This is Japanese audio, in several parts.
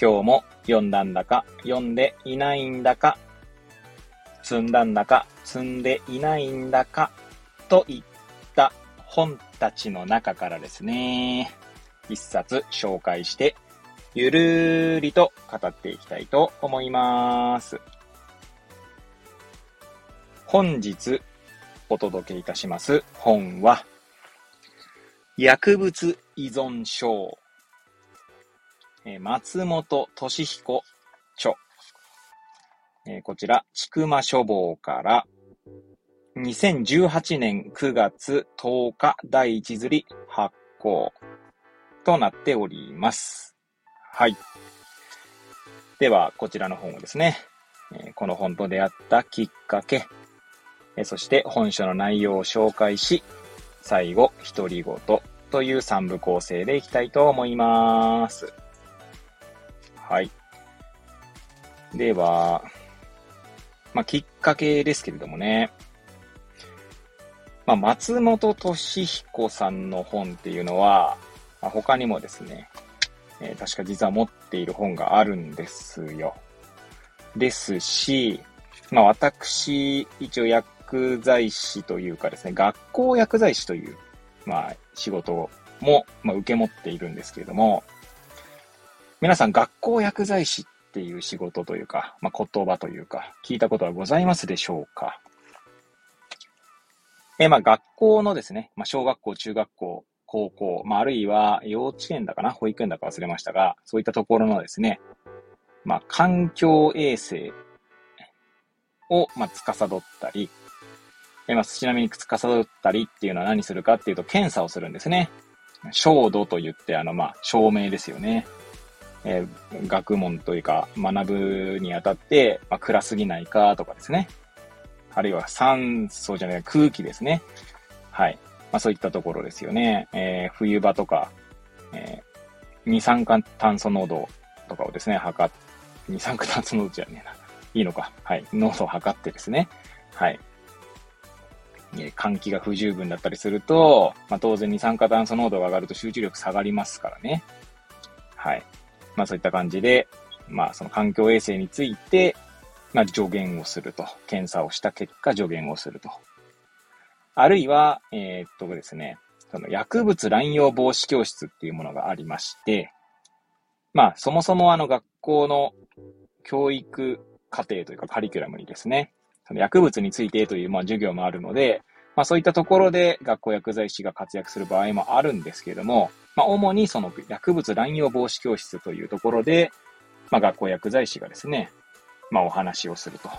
今日も読んだんだか、読んでいないんだか、積んだんだか、積んでいないんだか、といった本たちの中からですね、一冊紹介して、ゆるーりと語っていきたいと思います。本日お届けいたします本は、薬物依存症、えー松本俊彦著、えーこちら、ちくま書房から、2018年9月10日第一釣り発行となっております。はい。では、こちらの本をですね、えこの本と出会ったきっかけ、えそして本書の内容を紹介し、最後、独り言という三部構成でいきたいと思います。はい。では、まあ、きっかけですけれどもね、まあ、松本俊彦さんの本っていうのは、まあ、他にもですね、えー確か実は持っている本があるんですよ。ですし、まあ私、一応薬剤師というかですね、学校薬剤師という、まあ仕事も、まあ、受け持っているんですけれども、皆さん学校薬剤師っていう仕事というか、まあ言葉というか、聞いたことはございますでしょうか？えまあ学校のですね、まあ小学校、中学校、高校、まああるいは幼稚園だかな、保育園だか忘れましたが、そういったところのですね、まあ環境衛生を、まあ司ったり、えまあちなみに司ったりっていうのは何するかっていうと検査をするんですね。照度と言って、あの、まあ、証明ですよね。えー学問というか、学ぶにあたって、まあ、暗すぎないかとかですね。あるいは酸素じゃない、空気ですね。はい。まあそういったところですよね。えー冬場とか、えー二酸化炭素濃度とかをですね、測っ、二酸化炭素濃度じゃねえな。いいのか。はい。濃度を測ってですね。はい。換気が不十分だったりすると、まあ当然二酸化炭素濃度が上がると集中力下がりますからね。はい。まあそういった感じで、まあその環境衛生について、まあ助言をすると。検査をした結果助言をすると。あるいは、えーっとですね、その薬物乱用防止教室っていうものがありまして、まあそもそもあの学校の教育課程というかカリキュラムにですね、その薬物についてというまあ授業もあるので、まあそういったところで学校薬剤師が活躍する場合もあるんですけれども、まあ主にその薬物乱用防止教室というところで、まあ学校薬剤師がですね、まあお話をすると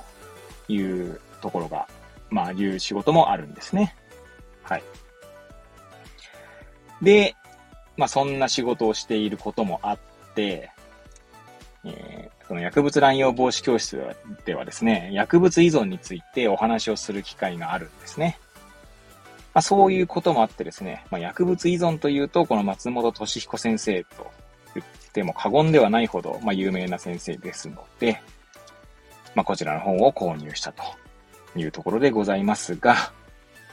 いうところが、まあいう仕事もあるんですね。はい。で、まあそんな仕事をしていることもあって、えーその薬物乱用防止教室ではですね、薬物依存についてお話をする機会があるんですね。まあ、そういうこともあってですね、まあ、薬物依存というと、この松本俊彦先生と言っても過言ではないほど、まあ、有名な先生ですので、まあ、こちらの本を購入したというところでございますが、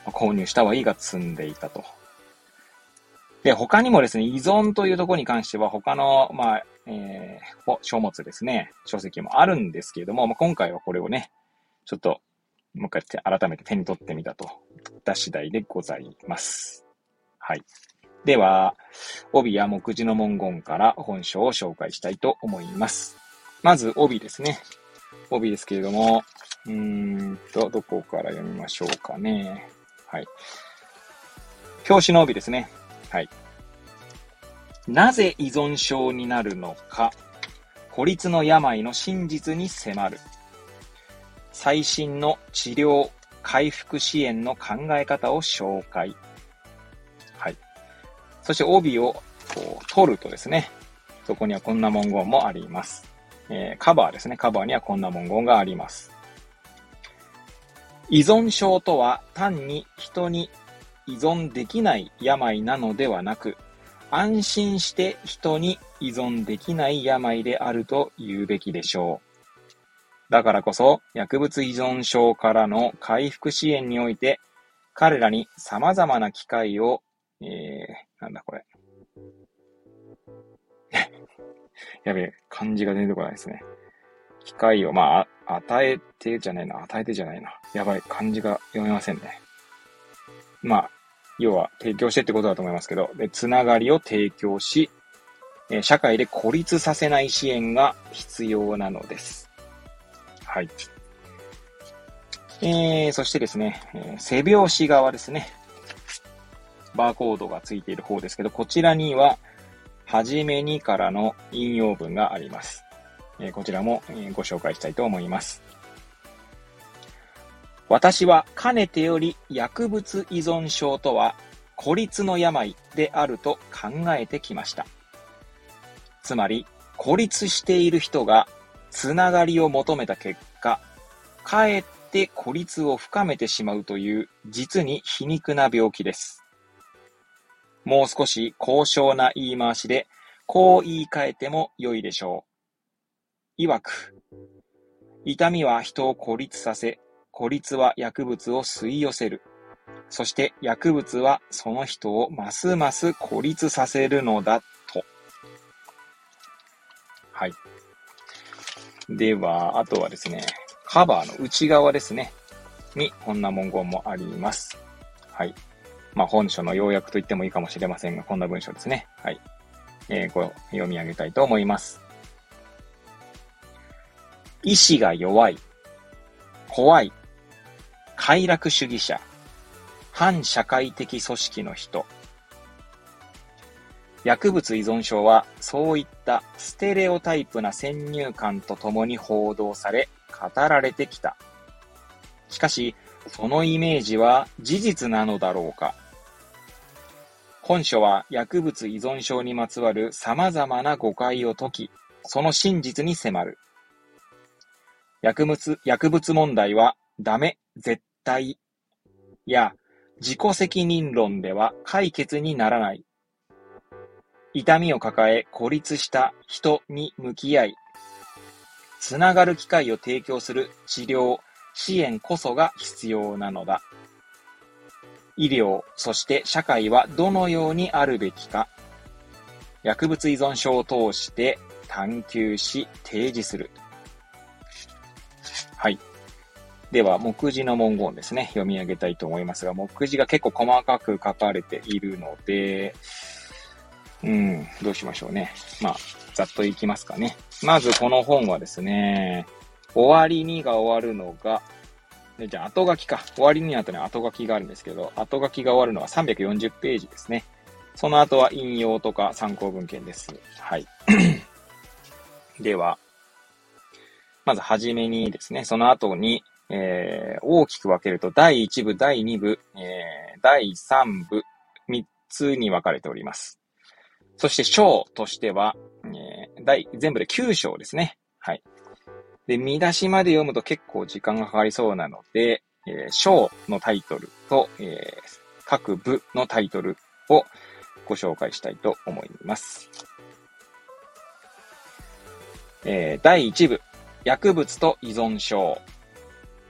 ま購入したはいいが積んでいたと。で、他にもですね、依存というところに関しては他の、まあ、えー書物ですね、書籍もあるんですけれども、まあ、今回はこれをね、ちょっと、もう一回手改めて手に取ってみたといった次第でございます。はい。では、帯や目次の文言から本書を紹介したいと思います。まず、帯ですね。帯ですけれども、うーんと、どこから読みましょうかね。はい。表紙の帯ですね。はい。なぜ依存症になるのか、孤立の病の真実に迫る。最新の治療、回復支援の考え方を紹介。はい。そして帯をこう取るとですね、そこにはこんな文言もあります。えー、カバーですね。カバーにはこんな文言があります。依存症とは単に人に依存できない病なのではなく、安心して人に依存できない病であると言うべきでしょう。だからこそ、薬物依存症からの回復支援において、彼らに様々な機会を、えー、なんだこれ。やべえ、漢字が出てこないですね。機会を、まあ、与えてじゃないな、与えてじゃないな。やばい、漢字が読めませんね。まあ、要は提供してってことだと思いますけど、で、つながりを提供し、え社会で孤立させない支援が必要なのです。はい。えー、そしてですね、えー、背拍子側ですね。バーコードがついている方ですけど、こちらには、はじめにからの引用文があります。えー、こちらも、えご紹介したいと思います。私はかねてより薬物依存症とは孤立の病であると考えてきました。つまり、孤立している人がつながりを求めた結果、かえって孤立を深めてしまうという実に皮肉な病気です。もう少し高尚な言い回しで、こう言い換えても良いでしょう。曰く、痛みは人を孤立させ、孤立は薬物を吸い寄せる。そして薬物はその人をますます孤立させるのだと。はい。では、あとはですね、カバーの内側ですね、にこんな文言もあります。はい。まあ、本書の要約と言ってもいいかもしれませんが、こんな文章ですね。はい。えー、これ読み上げたいと思います。意志が弱い、怖い、快楽主義者、反社会的組織の人。薬物依存症はそういったステレオタイプな先入観とともに報道され、語られてきた。しかし、そのイメージは事実なのだろうか本書は薬物依存症にまつわる様々な誤解を解き、その真実に迫る。薬物、薬物問題はダメ、絶対や自己責任論では解決にならない。痛みを抱え孤立した人に向き合い、つながる機会を提供する治療、支援こそが必要なのだ。医療、そして社会はどのようにあるべきか。薬物依存症を通して探求し提示する。はい。では、目次の文言ですね、読み上げたいと思いますが、目次が結構細かく書かれているので、うん、どうしましょうね。まあ、ざっといきますかね。まずこの本はですね、終わりにが終わるのが、でじゃあ後書きか。終わりに後に後書きがあるんですけど、後書きが終わるのは340ページですね。その後は引用とか参考文献です。はい。では、まずはじめにですね、その後に、えー、大きく分けると、第1部、第2部、えー、第3部、3つに分かれております。そして章としては、えー、第、全部で9章ですね。はい。で、見出しまで読むと結構時間がかかりそうなので、えー、章のタイトルと、えー、各部のタイトルをご紹介したいと思います。えー、第1部、薬物と依存症。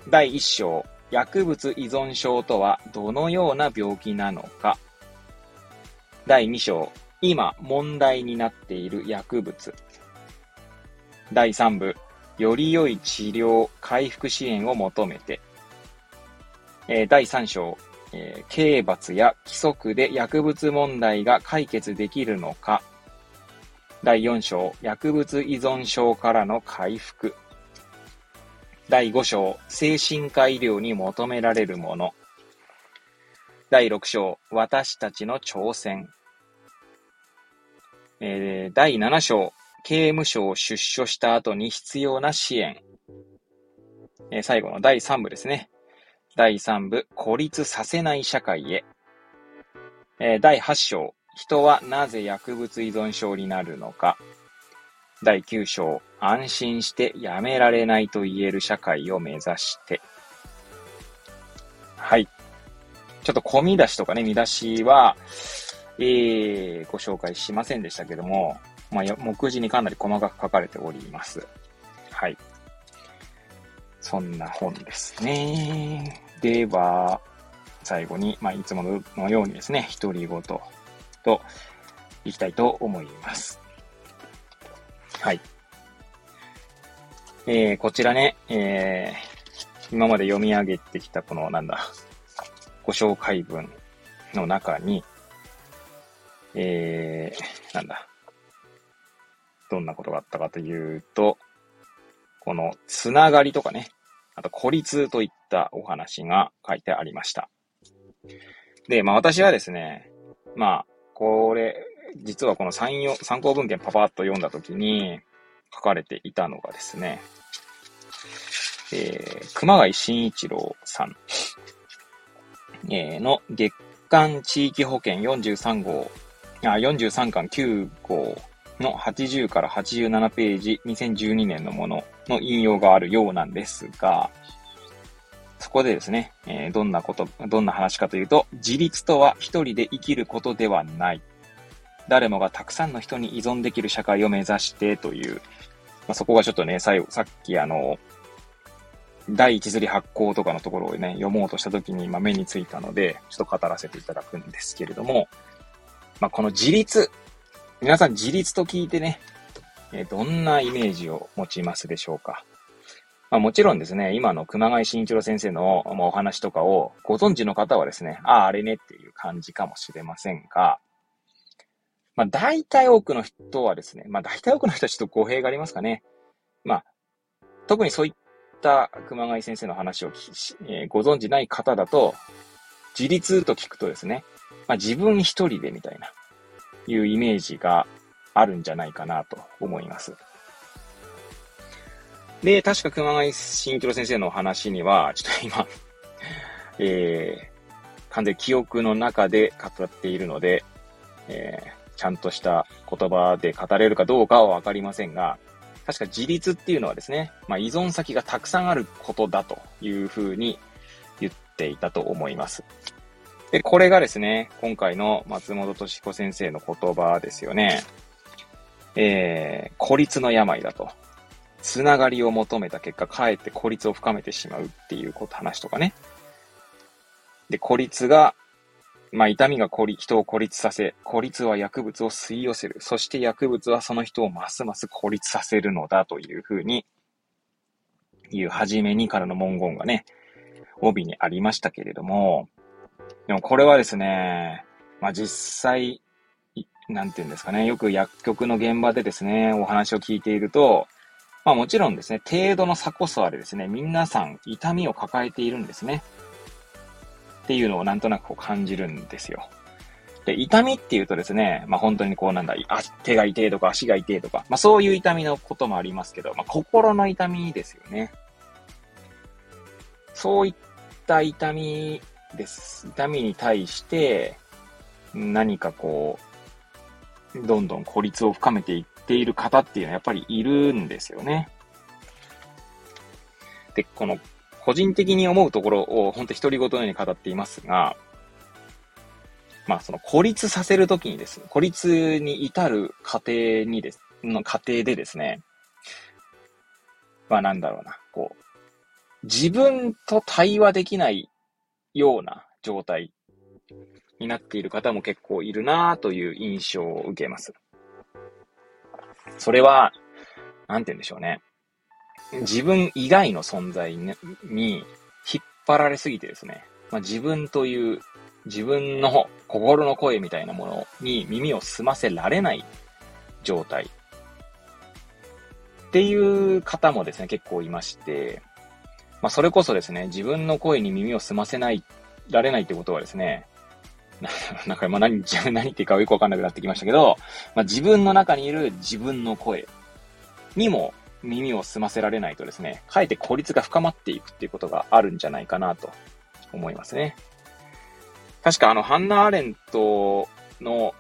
第1章、薬物依存症とはどのような病気なのか。第2章、今問題になっている薬物。第3部、より良い治療、回復支援を求めて。え、第3章、えー、刑罰や規則で薬物問題が解決できるのか。第4章、薬物依存症からの回復。第5章、精神科医療に求められるもの。第6章、私たちの挑戦。えー、第7章、刑務所を出所した後に必要な支援。えー、最後の第3部ですね。第3部、孤立させない社会へ。えー、第8章、人はなぜ薬物依存症になるのか。第9章、安心してやめられないと言える社会を目指して。はい。ちょっと込み出しとかね、見出しは、えー、ご紹介しませんでしたけども、まあ、目次にかなり細かく書かれております。はい。そんな本ですね。では、最後に、まあ、いつものようにですね、独り言と、いきたいと思います。はい。えー、こちらね、えー、今まで読み上げてきたこの、なんだ、ご紹介文の中に、えー、なんだ、どんなことがあったかというと、このつながりとかね、あと孤立といったお話が書いてありました。で、まあ私はですね、まあ、これ、実はこの参用、参考文献パパッと読んだときに書かれていたのがですね、えー、熊谷慎一郎さん、えー、の月間地域保険43号、43巻9号の80から87ページ、2012年のものの引用があるようなんですが、そこでですね、えー、どんなこと、どんな話かというと、自立とは一人で生きることではない。誰もがたくさんの人に依存できる社会を目指してという、まあ、そこがちょっとね、最後、さっきあの、第一釣り発行とかのところをね、読もうとした時に、まあ、目についたので、ちょっと語らせていただくんですけれども、まあ、この自立。皆さん自立と聞いてね、えどんなイメージを持ちますでしょうかまあ、もちろんですね、今の熊谷慎一郎先生の、お話とかをご存知の方はですね、ああ、あれねっていう感じかもしれませんが、まあ、大体多くの人はですね、まあ、大体多くの人はちょっと語弊がありますかね。まあ、特にそういった熊谷先生の話を、えー、ご存知ない方だと、自立と聞くとですね、まあ、自分一人でみたいな、いうイメージがあるんじゃないかなと思います。で、確か熊谷慎一郎先生の話には、ちょっと今 えー、完全記憶の中で語っているので、えー、ちゃんとした言葉で語れるかどうかはわかりませんが、確か自立っていうのはですね、まあ、依存先がたくさんあることだというふうにていたと思います。で、これがですね、今回の松本敏彦先生の言葉ですよね。えー、孤立の病だと。つながりを求めた結果、かえって孤立を深めてしまうっていうこと、話とかね。で、孤立がまあ、痛みが人を孤立させ、孤立は薬物を吸い寄せる。そして薬物はその人をますます孤立させるのだというふうに、いう初めにからの文言がね、帯にありましたけれども、でもこれはですね、まあ実際、なんていうんですかね、よく薬局の現場でですね、お話を聞いていると、まあもちろんですね、程度の差こそあれですね、皆さん痛みを抱えているんですね。っていうのをなんとなくこう感じるんですよ。で、痛みっていうとですね、まあ本当にこうなんだ、あ手が痛いとか足が痛いとか、まあそういう痛みのこともありますけど、まあ心の痛みですよね。そういった痛みです。痛みに対して、何かこう、どんどん孤立を深めていっている方っていうのはやっぱりいるんですよね。で、この個人的に思うところを本当独り言のように語っていますが、まあその孤立させるときにですね、孤立に至る過程にです、の過程でですね、まあなんだろうな、こう、自分と対話できないような状態になっている方も結構いるなという印象を受けます。それは、なんて言うんでしょうね。自分以外の存在に引っ張られすぎてですね、まあ、自分という自分の心の声みたいなものに耳を澄ませられない状態っていう方もですね、結構いまして、まあ、それこそですね、自分の声に耳を澄ませない、られないってことはですね、なんか、まあ何、何言っていいかよくわかんなくなってきましたけど、まあ、自分の中にいる自分の声にも耳を澄ませられないとですね、かえって孤立が深まっていくっていうことがあるんじゃないかなと思いますね。確かあの、ハンナ・アレントの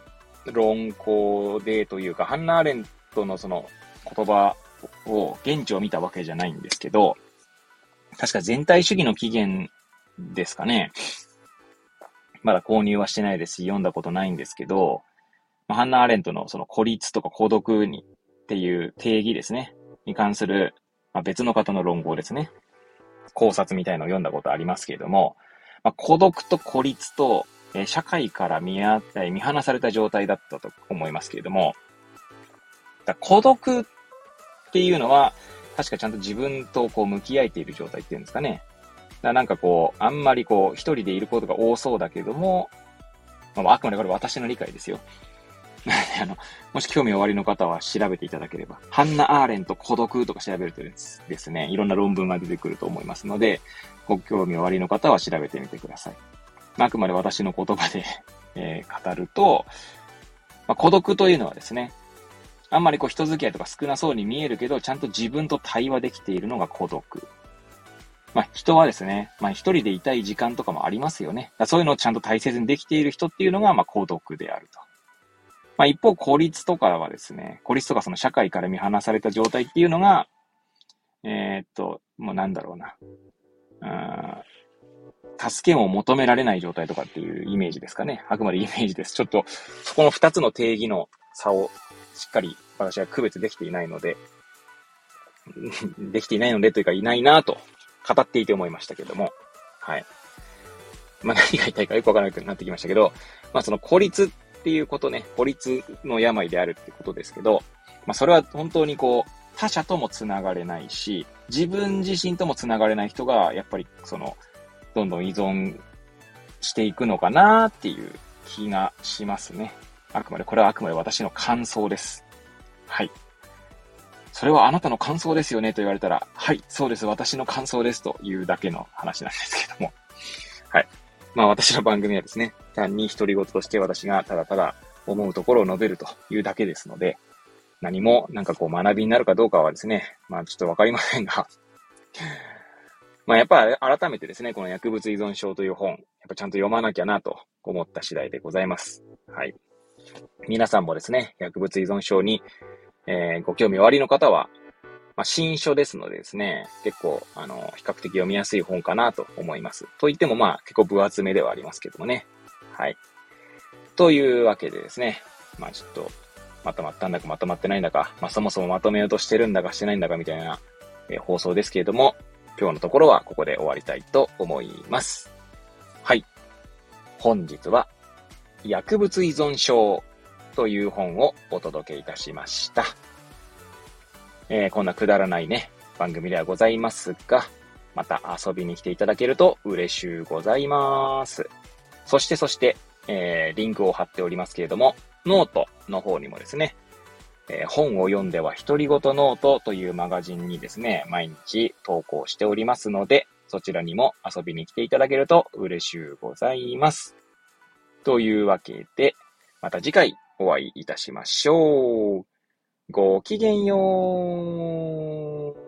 論考でというか、ハンナ・アレントのその言葉を、現地を見たわけじゃないんですけど、確か全体主義の起源ですかね。まだ購入はしてないですし、読んだことないんですけど、ま、ハンナ・アーレントのその孤立とか孤独にっていう定義ですね。に関する、まあ、別の方の論考ですね。考察みたいのを読んだことありますけれども、まあ、孤独と孤立と、えー、社会から見あ見放された状態だったと思いますけれども、だ孤独っていうのは、確かちゃんと自分とこう向き合えている状態っていうんですかね。だなんかこう、あんまりこう、一人でいることが多そうだけども、まあ、あくまでこれ私の理解ですよ。あの、もし興味おありの方は調べていただければ、ハンナ・アーレント孤独とか調べるとですね、いろんな論文が出てくると思いますので、ご興味おありの方は調べてみてください。あくまで私の言葉でえー、語ると、まあ、孤独というのはですね、あんまりこう人付き合いとか少なそうに見えるけど、ちゃんと自分と対話できているのが孤独。まあ、人はですね、まあ、一人でいたい時間とかもありますよね。そういうのをちゃんと大切にできている人っていうのが、まあ、孤独であると。まあ、一方、孤立とかはですね、孤立とかその社会から見放された状態っていうのが、えー、っと、もうなんだろうな。うん、助けを求められない状態とかっていうイメージですかね。あくまでイメージです。ちょっと、そこの二つの定義の差をしっかり私は区別できていないので、できていないのでというかいないなと語っていて思いましたけども、はい。まあ何が言いたいかよくわからなくなってきましたけど、まあその孤立っていうことね、孤立の病であるってことですけど、まあそれは本当にこう、他者とも繋がれないし、自分自身とも繋がれない人が、やっぱりその、どんどん依存していくのかなっていう気がしますね。あくまで、これはあくまで私の感想です。はい。それはあなたの感想ですよねと言われたら、はい、そうです、私の感想ですというだけの話なんですけども。はい。まあ私の番組はですね、単に独り言として私がただただ思うところを述べるというだけですので、何もなんかこう学びになるかどうかはですね、まあちょっとわかりませんが、まあやっぱ改めてですね、この薬物依存症という本、やっぱちゃんと読まなきゃなと思った次第でございます。はい。皆さんもですね、薬物依存症に、えー、ご興味おありの方は、まあ、新書ですのでですね、結構、あの、比較的読みやすい本かなと思います。と言っても、まあ、結構分厚めではありますけどもね。はい。というわけでですね、まあちょっと、まとまったんだかまとまってないんだか、まあそもそもまとめようとしてるんだかしてないんだかみたいな、えー、放送ですけれども、今日のところはここで終わりたいと思います。はい。本日は、薬物依存症という本をお届けいたしました。えー、こんなくだらないね、番組ではございますが、また遊びに来ていただけると嬉しゅうございます。そしてそして、えー、リンクを貼っておりますけれども、ノートの方にもですね、えー、本を読んでは独り言ノートというマガジンにですね、毎日投稿しておりますので、そちらにも遊びに来ていただけると嬉しゅうございます。というわけで、また次回お会いいたしましょう。ごきげんよう。